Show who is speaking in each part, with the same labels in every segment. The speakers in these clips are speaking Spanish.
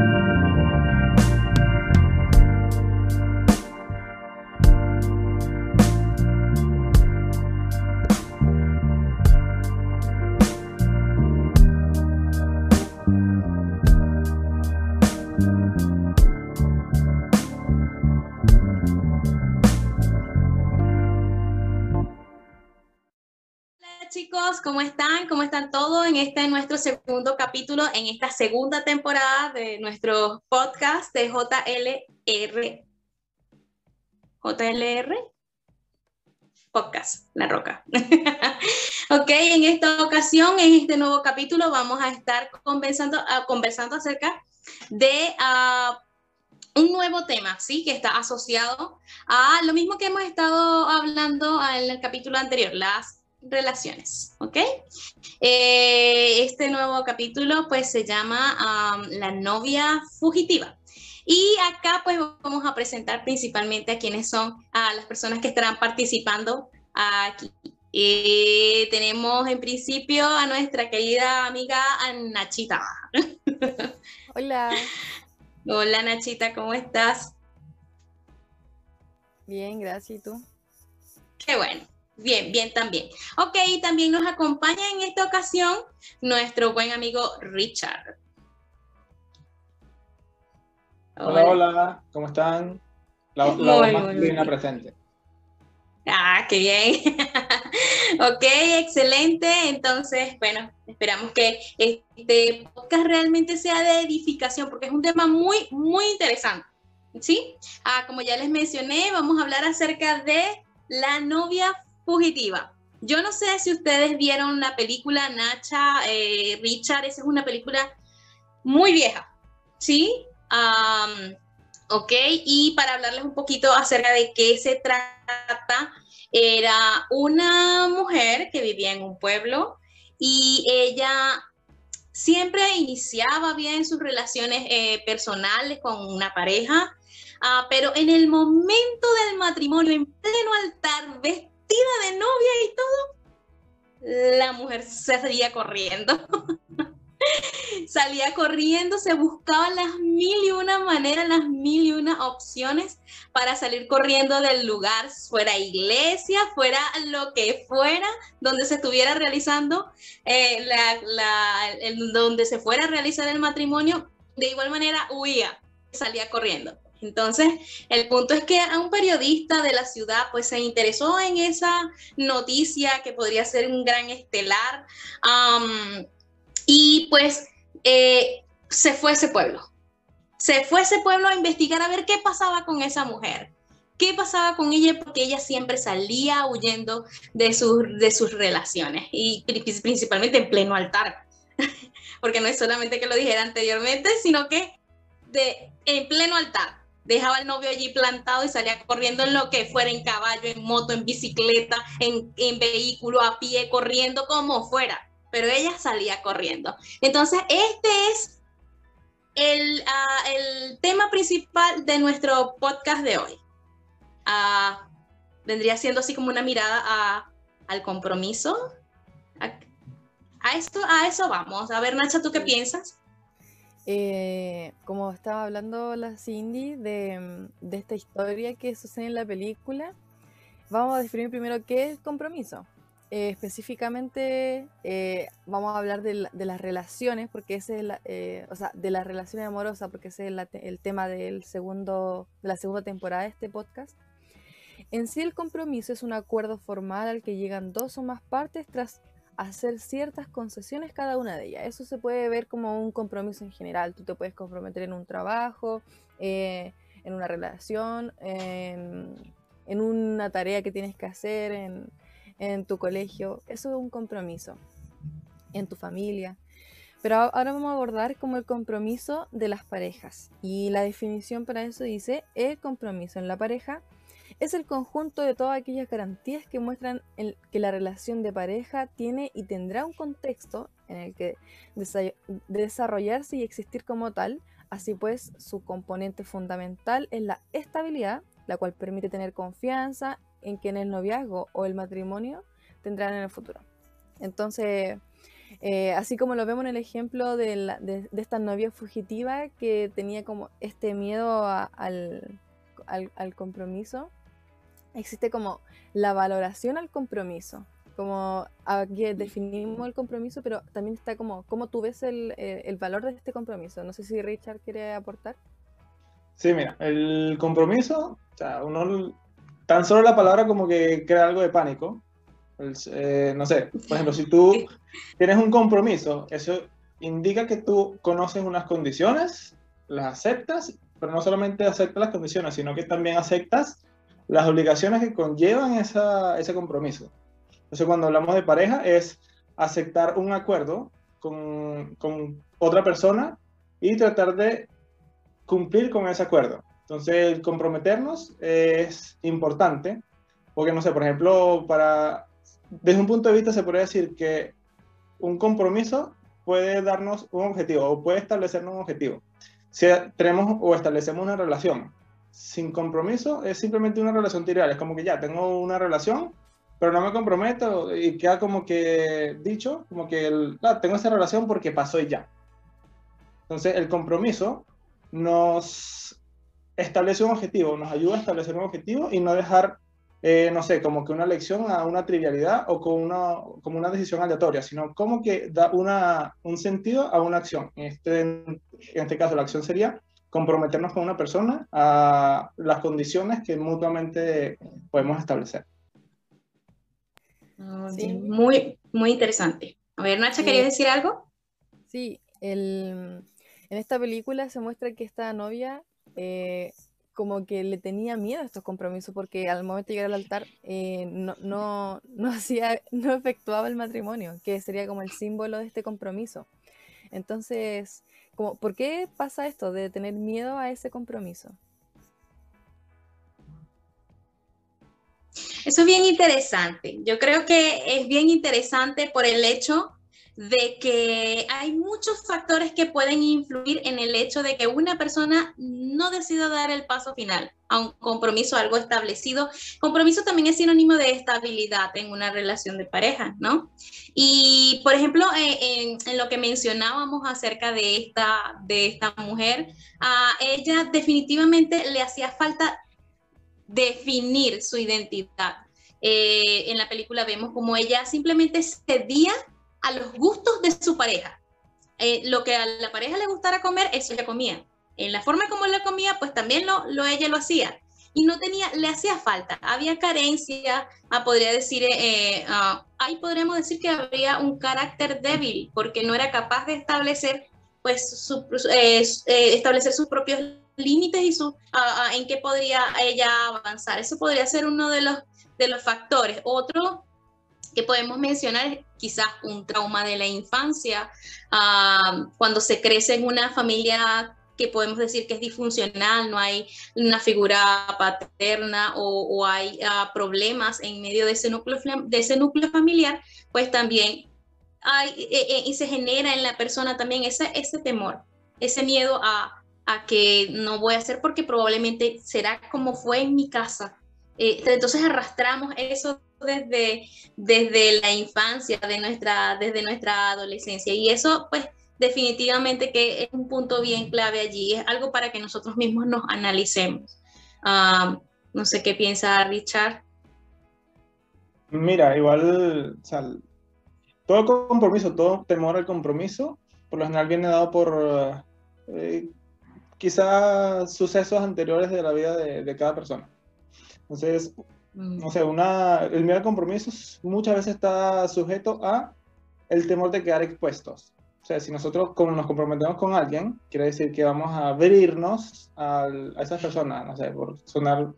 Speaker 1: Música ¿cómo están? ¿Cómo están todos en este nuestro segundo capítulo, en esta segunda temporada de nuestro podcast de JLR? JLR? Podcast, La Roca. ok, en esta ocasión, en este nuevo capítulo, vamos a estar conversando, uh, conversando acerca de uh, un nuevo tema, ¿sí? Que está asociado a lo mismo que hemos estado hablando en el capítulo anterior, las relaciones, ¿ok? Eh, este nuevo capítulo pues se llama La novia fugitiva. Y acá pues vamos a presentar principalmente a quienes son a las personas que estarán participando aquí. Eh, tenemos en principio a nuestra querida amiga Nachita.
Speaker 2: Hola.
Speaker 1: Hola Nachita, ¿cómo estás?
Speaker 2: Bien, gracias. ¿Y tú?
Speaker 1: Qué bueno. Bien, bien también. Ok, también nos acompaña en esta ocasión nuestro buen amigo Richard.
Speaker 3: Hola, hola, ¿cómo están? La, la muy, más presente.
Speaker 1: Ah, qué bien. ok, excelente. Entonces, bueno, esperamos que este podcast realmente sea de edificación, porque es un tema muy, muy interesante. ¿Sí? Ah, como ya les mencioné, vamos a hablar acerca de la novia Fugitiva. Yo no sé si ustedes vieron la película Nacha, eh, Richard, esa es una película muy vieja, ¿sí? ok, y para hablarles un poquito acerca de qué se trata, era una mujer que vivía en un pueblo y ella siempre iniciaba bien sus relaciones eh, personales con una pareja, ah, pero en el momento del matrimonio, en pleno altar, de novia y todo, la mujer se salía corriendo. salía corriendo, se buscaban las mil y una maneras, las mil y una opciones para salir corriendo del lugar, fuera iglesia, fuera lo que fuera, donde se estuviera realizando, eh, donde se fuera a realizar el matrimonio, de igual manera huía, salía corriendo. Entonces, el punto es que a un periodista de la ciudad pues se interesó en esa noticia que podría ser un gran estelar y pues eh, se fue ese pueblo. Se fue ese pueblo a investigar a ver qué pasaba con esa mujer. ¿Qué pasaba con ella? Porque ella siempre salía huyendo de, sus, de sus relaciones y principalmente en pleno altar. Porque no es solamente que lo dijera anteriormente, sino que de, en pleno altar dejaba al novio allí plantado y salía corriendo en lo que fuera, en caballo, en moto, en bicicleta, en, vehículo, a pie, corriendo como fuera. Pero ella salía corriendo. Entonces, este es el, ah, el tema principal de nuestro podcast de hoy. Uh, vendría siendo así como una mirada a, al compromiso. A, esto, a eso vamos. A ver, Nacha, ¿tú qué piensas?
Speaker 2: Eh, como estaba hablando la Cindy de, mm, de, esta historia que sucede en la película, vamos a definir primero qué es compromiso. Eh, específicamente eh, vamos a hablar de, de, las relaciones, porque ese es la, o sea, de las relaciones amorosas, porque ese es el tema del segundo, de la segunda temporada de este podcast. En sí el compromiso es un acuerdo formal al que llegan dos o más partes tras hacer ciertas concesiones cada una de ellas. Eso se puede ver como un compromiso en general. Tú te puedes comprometer en un trabajo, eh, en una relación, en, una tarea que tienes que hacer, en, en tu colegio. Eso es un compromiso. En tu familia. Pero ahora vamos a abordar como el compromiso de las parejas. Y la definición para eso dice, el compromiso en la pareja es el conjunto de todas aquellas garantías que muestran que la relación de pareja tiene y tendrá un contexto en el que desarrollarse y existir como tal, así pues su componente fundamental es la estabilidad, la cual permite tener confianza en que en el noviazgo o el matrimonio tendrán en el futuro. Entonces, Eh, así como lo vemos en el ejemplo de, de, esta novia fugitiva que tenía como este miedo al, compromiso, existe como la valoración al compromiso. Como aquí definimos el compromiso, pero también está como cómo tú ves el, eh, el valor de este compromiso. No sé si Richard quiere aportar.
Speaker 3: Sí, mira, el compromiso, o sea, uno, tan solo la palabra como que crea algo de pánico. Eh, no sé, por ejemplo, si tú tienes un compromiso, eso indica que tú conoces unas condiciones, las aceptas, pero no solamente aceptas las condiciones, sino que también aceptas las obligaciones que conllevan esa, ese compromiso. Entonces, cuando hablamos de pareja, es aceptar un acuerdo con, con otra persona y tratar de cumplir con ese acuerdo. Entonces, el comprometernos es importante, porque, no sé, por ejemplo, para, desde un punto de vista se podría decir que un compromiso puede darnos un objetivo o puede establecernos un objetivo. Si tenemos o establecemos una relación sin compromiso, es simplemente una relación trivial. Es como que ya tengo una relación, pero no me comprometo y queda como que dicho, como que el, ah, tengo esa relación porque pasó y ya. Entonces, el compromiso nos establece un objetivo, nos ayuda a establecer un objetivo y no dejar, eh, no sé, como que una lección a una trivialidad o con una, como una decisión aleatoria, sino como que da una, un sentido a una acción. Este, en este caso, la acción sería comprometernos con una persona a las condiciones que mutuamente podemos establecer.
Speaker 1: Ah, muy, muy interesante. A ver, Nacha, ¿querías decir algo?
Speaker 2: Sí, el, en esta película se muestra que esta novia eh, como que le tenía miedo a estos compromisos porque al momento de llegar al altar eh, no, no, no, hacía, no efectuaba el matrimonio, que sería como el símbolo de este compromiso. Entonces, como, ¿por qué pasa esto de tener miedo a ese compromiso?
Speaker 1: Eso es bien interesante. Yo creo que es bien interesante por el hecho de que hay muchos factores que pueden influir en el hecho de que una persona no decida dar el paso final a un compromiso, algo establecido. Compromiso también es sinónimo de estabilidad en una relación de pareja, ¿no? Y, por ejemplo, eh, en, lo que mencionábamos acerca de esta, de esta mujer, a ella definitivamente le hacía falta definir su identidad. Eh, en la película vemos como ella simplemente cedía a los gustos de su pareja. Eh, lo que a la pareja le gustara comer, eso ella comía. En la forma como la comía, pues también lo, ella lo hacía. Y no tenía, le hacía falta, había carencia, ah, podría decir, eh, ah, ahí podríamos decir que había un carácter débil, porque no era capaz de establecer, pues, eh, establecer sus propios límites y su, ah, en qué podría ella avanzar. Eso podría ser uno de los, de los factores. Otro que podemos mencionar quizás un trauma de la infancia, ah, cuando se crece en una familia que podemos decir que es disfuncional, no hay una figura paterna o, hay ah, problemas en medio de ese, núcleo, de ese núcleo familiar, pues también e, e, y se genera en la persona también ese, ese temor, ese miedo a, a que no voy a hacer porque probablemente será como fue en mi casa. Eh, entonces arrastramos eso desde, desde la infancia, de nuestra, desde nuestra adolescencia. Y eso, pues, definitivamente que es un punto bien clave allí, es algo para que nosotros mismos nos analicemos. Ah, no sé qué piensa Richard.
Speaker 3: Mira, igual, todo compromiso, todo temor al compromiso, por lo general viene dado por eh, quizás sucesos anteriores de la vida de, de cada persona. Entonces, mm. sé, una, el miedo al compromiso muchas veces está sujeto a el temor de quedar expuestos. O sea, si nosotros como nos comprometemos con alguien, quiere decir que vamos a abrirnos a, a esas personas, no sé, por sonar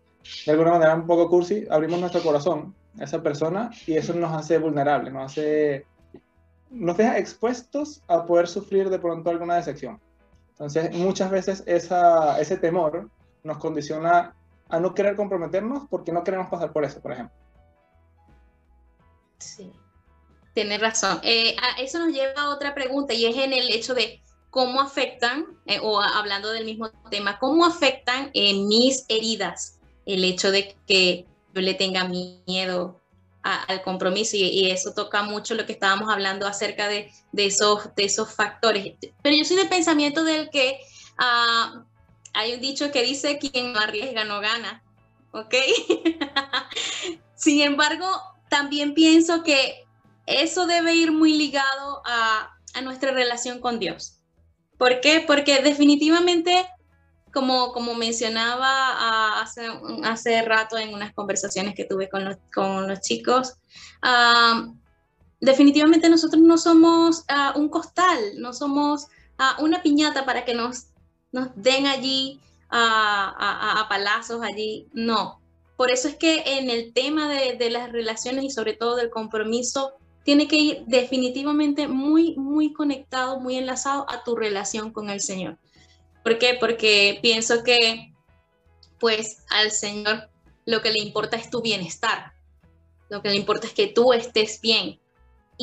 Speaker 3: de alguna manera un poco cursi, abrimos nuestro corazón a esa persona y eso nos hace vulnerables, nos hace, nos deja expuestos a poder sufrir de pronto alguna decepción. Entonces, muchas veces ese temor nos condiciona a no querer comprometernos porque no queremos pasar por eso, por ejemplo.
Speaker 1: Sí, tienes razón. Eh, eso nos lleva a otra pregunta y es en el hecho de cómo afectan, eh, o hablando del mismo tema, cómo afectan mis heridas el hecho de que yo le tenga miedo al compromiso y, eso toca mucho lo que estábamos hablando acerca de, esos, de esos factores. Pero yo soy del pensamiento del que ah, hay un dicho que dice quien no arriesga no gana, ¿ok? Sin embargo, también pienso que eso debe ir muy ligado a, a nuestra relación con Dios. ¿Por qué? Porque definitivamente como, como mencionaba ah, hace, hace rato en unas conversaciones que tuve con los, con los chicos, ah, definitivamente nosotros no somos ah, un costal, no somos una piñata para que nos, nos den allí a, palazos allí, no. Por eso es que en el tema de, de las relaciones y sobre todo del compromiso, tiene que ir definitivamente muy, muy conectado, muy enlazado a tu relación con el Señor. ¿Por qué? Porque pienso que pues al Señor lo que le importa es tu bienestar, lo que le importa es que tú estés bien.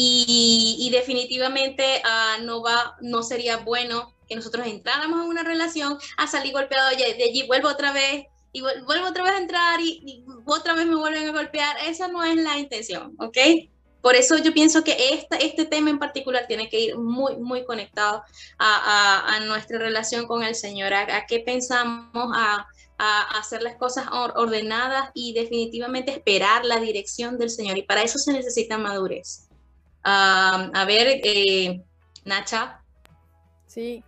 Speaker 1: Y, definitivamente ah, no, va, no sería bueno que nosotros entráramos en una relación a salir golpeado de allí, vuelvo otra vez y vuelvo otra vez a entrar y, y, otra vez me vuelven a golpear. Esa no es la intención, ¿ok? Por eso yo pienso que este tema en particular tiene que ir muy, muy conectado a, nuestra relación con el Señor, a, qué pensamos, a, hacer las cosas ordenadas y definitivamente esperar la dirección del Señor. Y para eso se necesita madurez. a ver, eh, Nacha.
Speaker 2: Sí,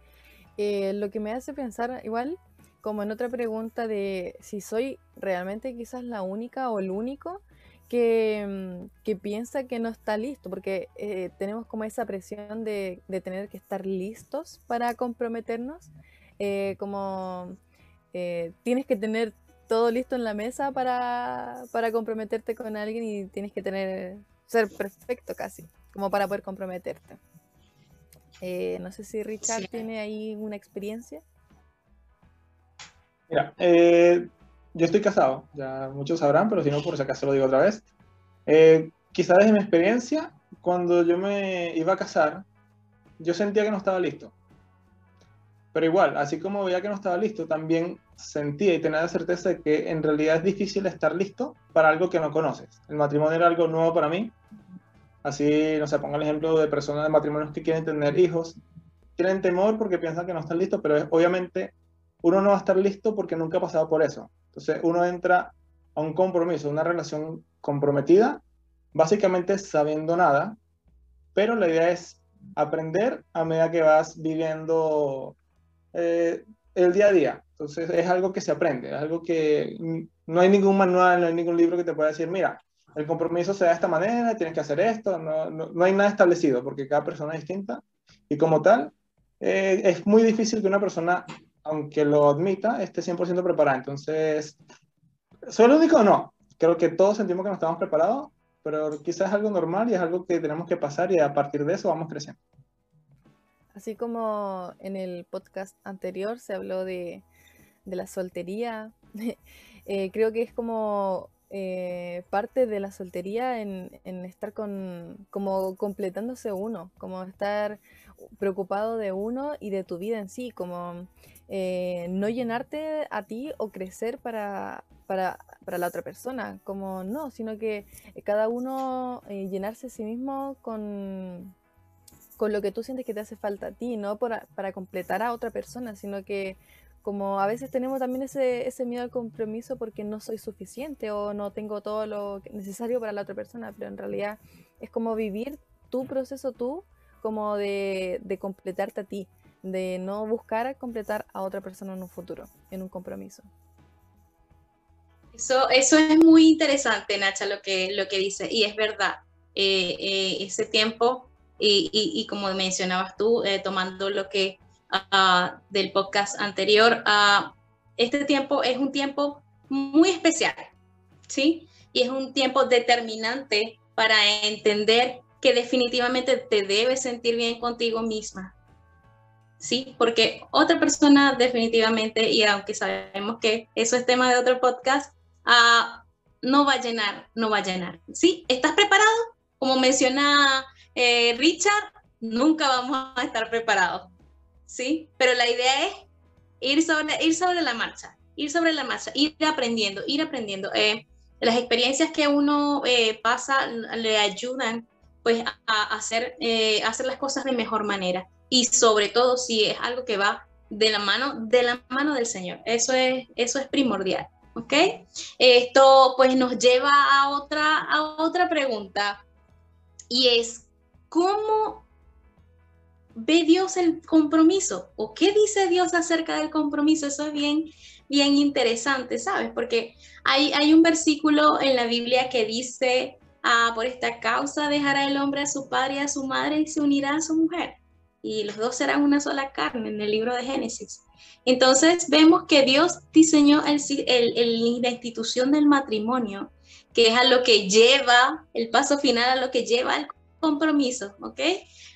Speaker 2: eh, lo que me hace pensar igual, como en otra pregunta de si soy realmente quizás la única o el único Mm, que, piensa que no está listo, porque eh, tenemos como esa presión de, tener que estar listos para comprometernos, eh, como tienes que tener todo listo en la mesa para, comprometerte con alguien y tienes que tener ser perfecto casi, como para poder comprometerte. No sé si Richard tiene ahí una experiencia.
Speaker 3: Mira, yo estoy casado, ya muchos sabrán, pero si no, por si acaso lo digo otra vez. Eh, quizá desde mi experiencia, cuando yo me iba a casar, yo sentía que no estaba listo. Pero igual, así como veía que no estaba listo, también sentía y tenía la certeza de que en realidad es difícil estar listo para algo que no conoces. El matrimonio era algo nuevo para mí. Así, no sé, pongo el ejemplo de personas de matrimonios que quieren tener hijos. Tienen temor porque piensan que no están listos, pero obviamente uno no va a estar listo porque nunca ha pasado por eso. Entonces uno entra a un compromiso, una relación comprometida, básicamente sabiendo nada, pero la idea es aprender a medida que vas viviendo eh, el día a día. Entonces es algo que se aprende, es algo que no hay ningún manual, no hay ningún libro que te pueda decir, mira, el compromiso se da de esta manera, tienes que hacer esto, no, no, hay nada establecido porque cada persona es distinta y como tal, eh, es muy difícil que una persona aunque lo admita, esté 100% preparada. Entonces, ¿soy el único o no? Creo que todos sentimos que no estamos preparados, pero quizás es algo normal y es algo que tenemos que pasar y a partir de eso vamos creciendo.
Speaker 2: Así como en el podcast anterior se habló de, de la soltería, eh, creo que es como eh, parte de la soltería en, estar con, como completándose uno, como estar preocupado de uno y de tu vida en sí, como eh, no llenarte a ti o crecer para, para, para, la otra persona, como no, sino que cada uno eh, llenarse a sí mismo con, con lo que tú sientes que te hace falta a ti, no para completar a otra persona, sino que como a veces tenemos también ese, ese miedo al compromiso porque no soy suficiente o no tengo todo lo necesario para la otra persona, pero en realidad es como vivir tu proceso tú, como de, de completarte a ti de no buscar completar a otra persona en un futuro, en un compromiso.
Speaker 1: Eso, eso es muy interesante, Nacha, lo que, lo que dice, y es verdad, eh, eh, ese tiempo, y, y, como mencionabas tú, eh, tomando lo que del podcast anterior, uh, este tiempo es un tiempo muy especial, ¿sí? Y es un tiempo determinante para entender que definitivamente te debes sentir bien contigo misma, ¿sí? Porque otra persona definitivamente, y aunque sabemos que eso es tema de otro podcast, ah, no va a llenar, no va a llenar, ¿sí? ¿Estás preparado? Como menciona eh, Richard, nunca vamos a estar preparados, ¿sí? Pero la idea es ir sobre, ir sobre la marcha, ir sobre la marcha, ir aprendiendo, ir aprendiendo. Eh, las experiencias que uno eh, pasa le ayudan pues a, hacer, eh, hacer las cosas de mejor manera y sobre todo si es algo que va de la mano, de la mano del Señor. Eso es, eso es primordial. ¿Ok? Esto pues nos lleva a otra, a otra pregunta y es, ¿cómo ve Dios el compromiso? ¿O qué dice Dios acerca del compromiso? Eso es bien, bien interesante, ¿sabes? Porque hay, hay un versículo en la Biblia que dice, ah, por esta causa dejará el hombre a su padre y a su madre y se unirá a su mujer. Y los dos serán una sola carne en el libro de Génesis. Entonces vemos que Dios diseñó el, la institución del matrimonio, que es a lo que lleva, el paso final a lo que lleva el compromiso, ¿ok?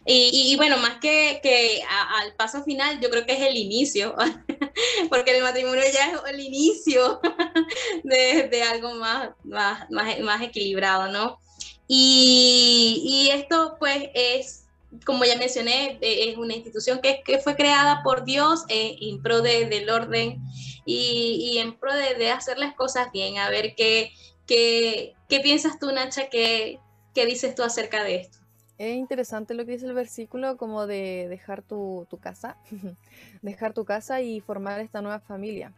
Speaker 1: Y, bueno, más que, que al paso final, yo creo que es el inicio, porque el matrimonio ya es el inicio de, de algo más, más, más, equilibrado, ¿no? Y, y, esto pues es como ya mencioné, es una institución que, que fue creada por Dios eh, en pro de, del orden y, y, en pro de, de, hacer las cosas bien. A ver, ¿qué, qué, qué piensas tú, Nacha? ¿Qué, ¿Qué dices tú acerca de esto?
Speaker 2: Es interesante lo que dice el versículo, como de dejar tu, tu casa, dejar tu casa y formar esta nueva familia.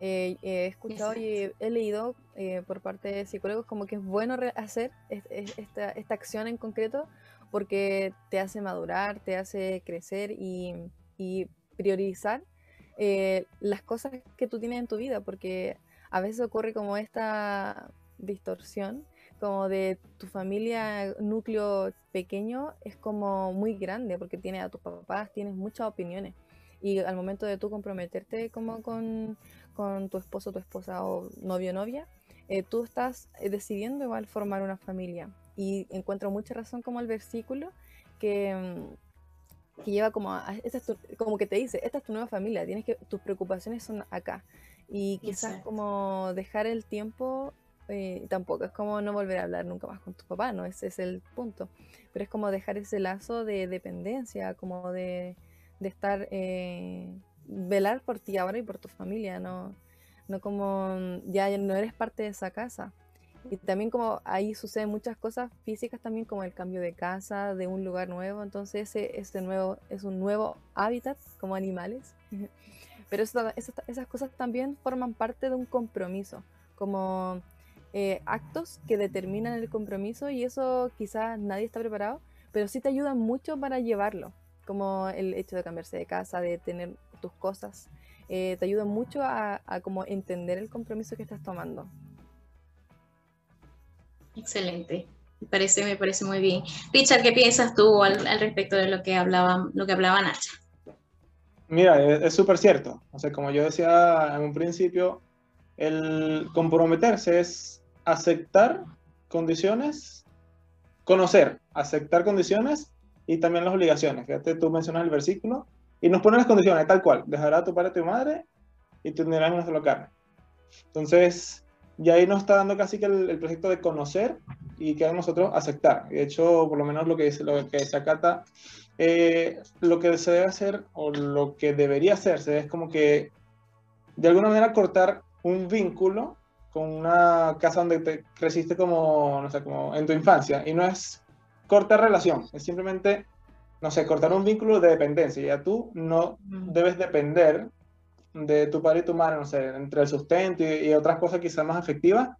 Speaker 2: Eh, he escuchado y he, leído eh, por parte de psicólogos como que es bueno hacer esta, esta, acción en concreto porque te hace madurar, te hace crecer y, priorizar eh, las cosas que tú tienes en tu vida, porque a veces ocurre como esta distorsión, como de tu familia núcleo pequeño es como muy grande, porque tiene a tus papás, tienes muchas opiniones. Y al momento de tú comprometerte como con, tu esposo, tu esposa o novio o novia, eh, tú estás eh, decidiendo igual formar una familia y encuentro mucha razón como el versículo que, mm, que lleva como a, como que te dice, esta es tu nueva familia, tienes que, tus preocupaciones son acá. Y quizás como dejar el tiempo, eh, tampoco es como no volver a hablar nunca más con tu papá, no ese es el punto. Pero es como dejar ese lazo de dependencia, como de, de estar, eh, velar por ti ahora y por tu familia, no, no como mm, ya no eres parte de esa casa. Y también como ahí suceden muchas cosas físicas también, como el cambio de casa, de un lugar nuevo, entonces ese, ese nuevo, es un nuevo hábitat como animales. Pero esas cosas también forman parte de un compromiso, como eh, actos que determinan el compromiso y eso quizás nadie está preparado, pero sí te ayudan mucho para llevarlo, como el hecho de cambiarse de casa, de tener tus cosas, eh, te ayuda mucho a, a como entender el compromiso que estás tomando.
Speaker 1: Excelente. Me parece, me parece muy bien. Richard, ¿qué piensas tú al, respecto de lo que hablaba, lo que hablaba Nacha?
Speaker 3: Mira, es súper cierto. O sea, como yo decía en un principio, el comprometerse es aceptar condiciones, conocer, aceptar condiciones y también las obligaciones. Fíjate, tú mencionas el versículo y nos pone las condiciones tal cual. Dejará a tu padre y tu madre y te unirás en una sola carne. Entonces, y ahí nos está dando casi que el, proyecto de conocer y que nosotros aceptar. De hecho, por lo menos lo que dice, lo que se acata, eh, lo que se debe hacer o lo que debería hacerse es como que de alguna manera cortar un vínculo con una casa donde te creciste como, no sé, como en tu infancia. Y no es cortar relación, es simplemente, no sé, cortar un vínculo de dependencia. Ya tú no debes depender de tu padre y tu madre, no sé, entre el sustento y, otras cosas quizás más efectivas,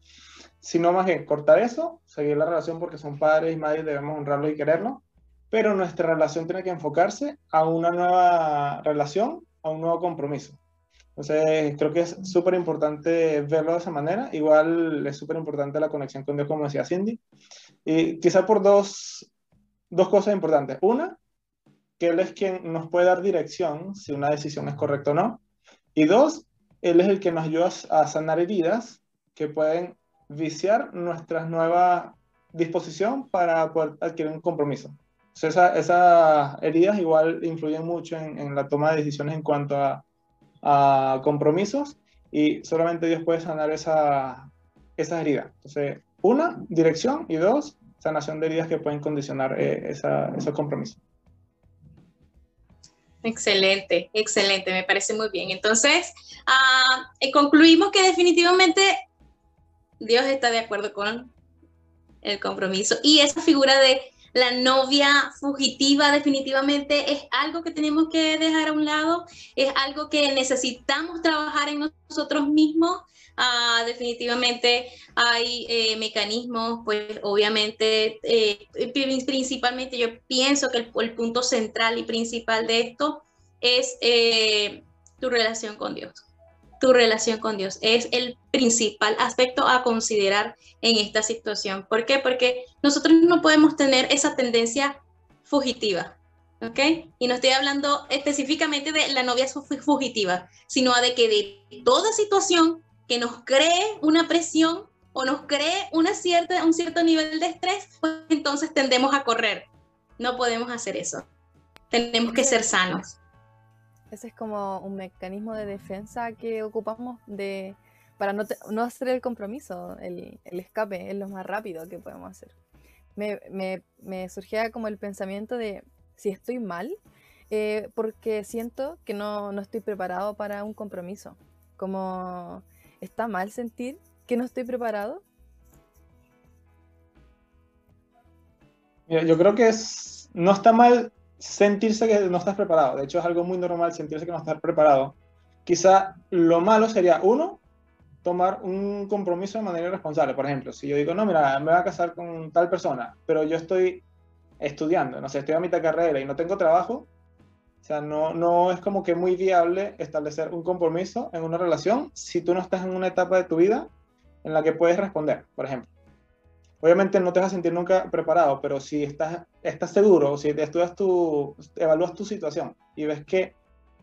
Speaker 3: sino más bien cortar eso, seguir la relación porque son padres y madres, debemos honrarlo y quererlo, pero nuestra relación tiene que enfocarse a una nueva relación, a un nuevo compromiso. Entonces, creo que es súper importante verlo de esa manera. Igual es súper importante la conexión con Dios, como decía Cindy. Y quizá por dos, dos cosas importantes. Una, que Él es quien nos puede dar dirección si una decisión es correcta o no. Y dos, Él es el que nos ayuda a sanar heridas que pueden viciar nuestra nueva disposición para poder adquirir un compromiso. esas heridas igual influyen mucho en, la toma de decisiones en cuanto a, compromisos y solamente Dios puede sanar esa, esas heridas. Entonces, una, dirección y dos, sanación de heridas que pueden condicionar eh, compromisos.
Speaker 1: Excelente, excelente, me parece muy bien. Entonces, eh, concluimos que definitivamente Dios está de acuerdo con el compromiso. Y esa figura de la novia fugitiva definitivamente es algo que tenemos que dejar a un lado, es algo que necesitamos trabajar en nosotros mismos. Ah, definitivamente hay eh, mecanismos, pues obviamente, eh, principalmente yo pienso que el, punto central y principal de esto es eh, tu relación con Dios tu relación con Dios. Es el principal aspecto a considerar en esta situación. ¿Por qué? Porque nosotros no podemos tener esa tendencia fugitiva. ¿Ok? Y no estoy hablando específicamente de la novia fugitiva, sino de que de toda situación que nos cree una presión o nos cree una cierta, un cierto nivel de estrés, pues entonces tendemos a correr. No podemos hacer eso. Tenemos que ser sanos.
Speaker 2: Ese es como un mecanismo de defensa que ocupamos de, para no, no hacer el compromiso, el, el, escape es lo más rápido que podemos hacer. Me, me, me surgía como el pensamiento de si estoy mal, eh, porque siento que no, no estoy preparado para un compromiso. Como está mal sentir que no estoy preparado.
Speaker 3: yo creo que es, no está mal sentirse que no estás preparado. De hecho, es algo muy normal sentirse que no estás preparado. Quizá lo malo sería, uno, tomar un compromiso de manera irresponsable. Por ejemplo, si yo digo, no, mira, me voy a casar con tal persona, pero yo estoy estudiando, no sé, estoy a mitad de carrera y no tengo trabajo, o sea, no, no es como que muy viable establecer un compromiso en una relación si tú no estás en una etapa de tu vida en la que puedes responder, por ejemplo. Obviamente no te vas a sentir nunca preparado, pero si estás, estás seguro, si estudias tu, evalúas tu situación y ves que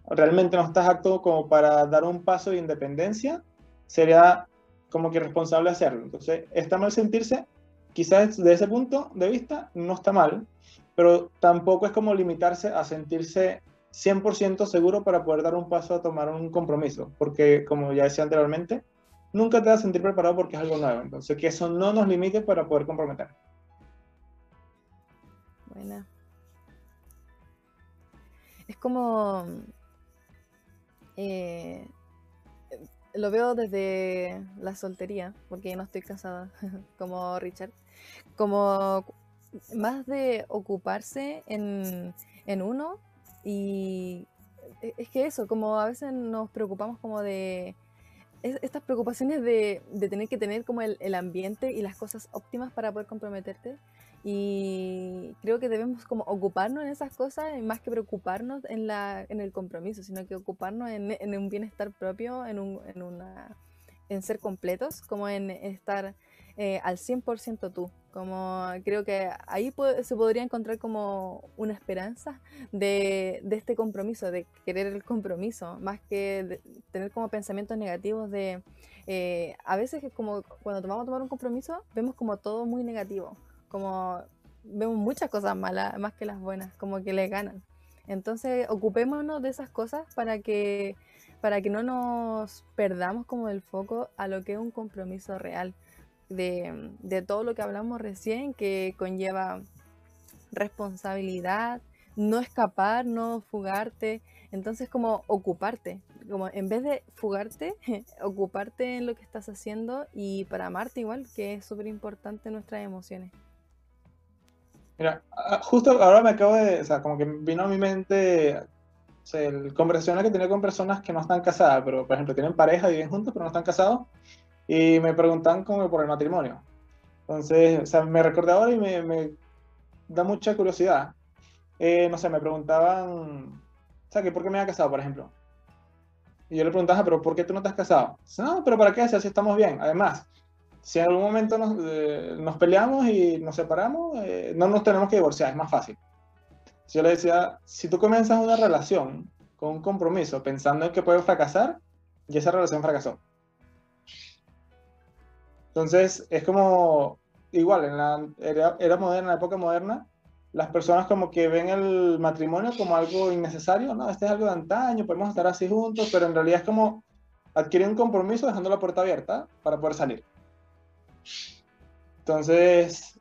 Speaker 3: realmente no estás apto como para dar un paso de independencia, sería como que responsable hacerlo. Entonces, está mal sentirse, quizás desde ese punto de vista no está mal, pero tampoco es como limitarse a sentirse 100% seguro para poder dar un paso a tomar un compromiso, porque como ya decía anteriormente, nunca te vas a sentir preparado porque es algo nuevo. Entonces, que eso no nos limite para poder comprometer.
Speaker 2: Buena. Es como... Eh, lo veo desde la soltería, porque no estoy casada, como Richard. Como más de ocuparse en, en uno y es que eso, como a veces nos preocupamos como de estas preocupaciones de, tener que tener como el, ambiente y las cosas óptimas para poder comprometerte. Y creo que debemos como ocuparnos en esas cosas, más que preocuparnos en, la, en el compromiso, sino que ocuparnos en, en un bienestar propio, en, un, en, una, en ser completos, como en estar eh, al 100% tú. Como creo que ahí se podría encontrar como una esperanza de, de, este compromiso, de querer el compromiso, más que tener como pensamientos negativos de... Eh, a veces es como cuando tomamos tomar un compromiso, vemos como todo muy negativo, como vemos muchas cosas malas más que las buenas, como que le ganan. Entonces ocupémonos de esas cosas para que, para que no nos perdamos como el foco a lo que es un compromiso real de, todo lo que hablamos recién, que conlleva responsabilidad, no escapar, no fugarte. Entonces, como ocuparte, como en vez de fugarte, ocuparte en lo que estás haciendo y para amarte igual, que es súper importante nuestras emociones.
Speaker 3: Mira, ah, justo ahora me acabo de, o sea, como que vino a mi mente el conversaciones que tenía con personas que no están casadas, pero por ejemplo tienen pareja, viven juntos, pero no están casados y me preguntan como por el matrimonio. Entonces, o sea, me recordé ahora y me, me da mucha curiosidad. Eh, no sé, me preguntaban, o sea, que por qué me había casado, por ejemplo. Y yo le preguntaba, ah, pero ¿por qué tú no te has casado? Dice, no, pero ¿para qué? Si así estamos bien. Además, si en algún momento nos, eh, nos peleamos y nos separamos, eh, no nos tenemos que divorciar, es más fácil. Yo le decía, si tú comienzas una relación con un compromiso pensando en que puede fracasar, y esa relación fracasó. Entonces, es como, igual, en la era, moderna, en la época moderna, las personas como que ven el matrimonio como algo innecesario, ¿no? Este es algo de antaño, podemos estar así juntos, pero en realidad es como adquirir un compromiso dejando la puerta abierta para poder salir. Entonces,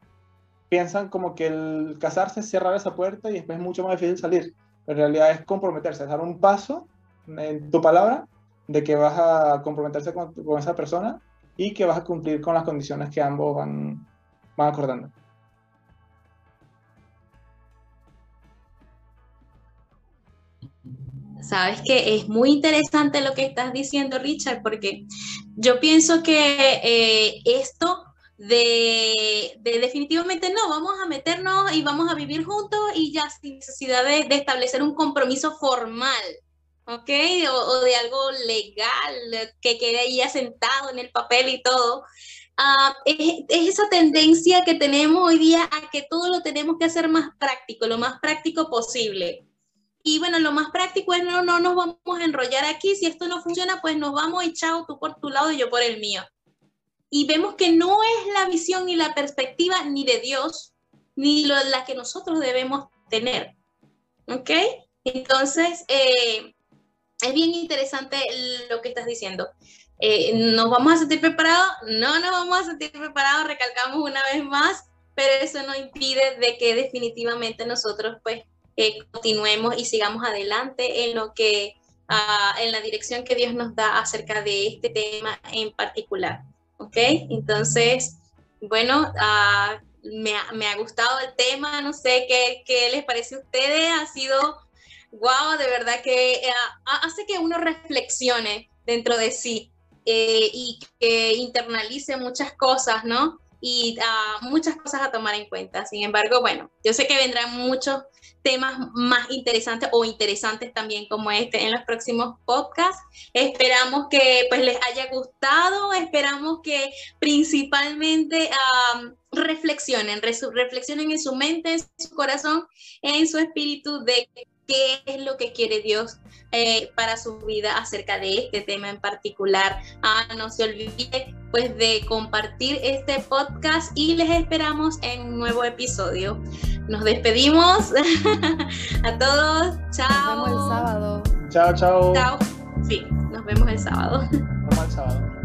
Speaker 3: piensan como que el casarse es cerrar esa puerta y después es mucho más difícil salir. Pero en realidad es comprometerse, es dar un paso en tu palabra de que vas a comprometerse con, con esa persona y que vas a cumplir con las condiciones que ambos van, van acordando.
Speaker 1: Sabes que es muy interesante lo que estás diciendo, Richard, porque yo pienso que eh, esto de, definitivamente no, vamos a meternos y vamos a vivir juntos y ya sin necesidad de, establecer un compromiso formal, ¿ok? O, de algo legal que quede ahí asentado en el papel y todo. Ah, es, esa tendencia que tenemos hoy día a que todo lo tenemos que hacer más práctico, lo más práctico posible. Y bueno, lo más práctico es no, no nos vamos a enrollar aquí. Si esto no funciona, pues nos vamos y chao, tú por tu lado y yo por el mío. Y vemos que no es la visión y la perspectiva ni de Dios, ni la que nosotros debemos tener. ¿Ok? Entonces, eh, es bien interesante lo que estás diciendo. Eh, ¿Nos vamos a sentir preparados? No nos vamos a sentir preparados, recalcamos una vez más, pero eso no impide de que definitivamente nosotros pues continuemos y sigamos adelante en lo que, ah, en la dirección que Dios nos da acerca de este tema en particular. ¿Ok? Entonces, bueno, ah, me, me, ha gustado el tema, no sé qué, qué les parece a ustedes, ha sido, wow, de verdad que ah, hace que uno reflexione dentro de sí eh, y que internalice muchas cosas, ¿no? y muchas cosas a tomar en cuenta. Sin embargo, bueno, yo sé que vendrán muchos temas más interesantes o interesantes también como este en los próximos podcasts. Esperamos que pues les haya gustado, esperamos que principalmente reflexionen, reflexionen en su mente, en su corazón, en su espíritu de qué es lo que quiere Dios eh, para su vida acerca de este tema en particular. Ah, no se olvide pues de compartir este podcast y les esperamos en un nuevo episodio. Nos despedimos a todos. Chao.
Speaker 2: Nos vemos el sábado.
Speaker 3: Chao, chao.
Speaker 1: Chao. Sí, nos vemos el sábado.
Speaker 3: Nos vemos el sábado.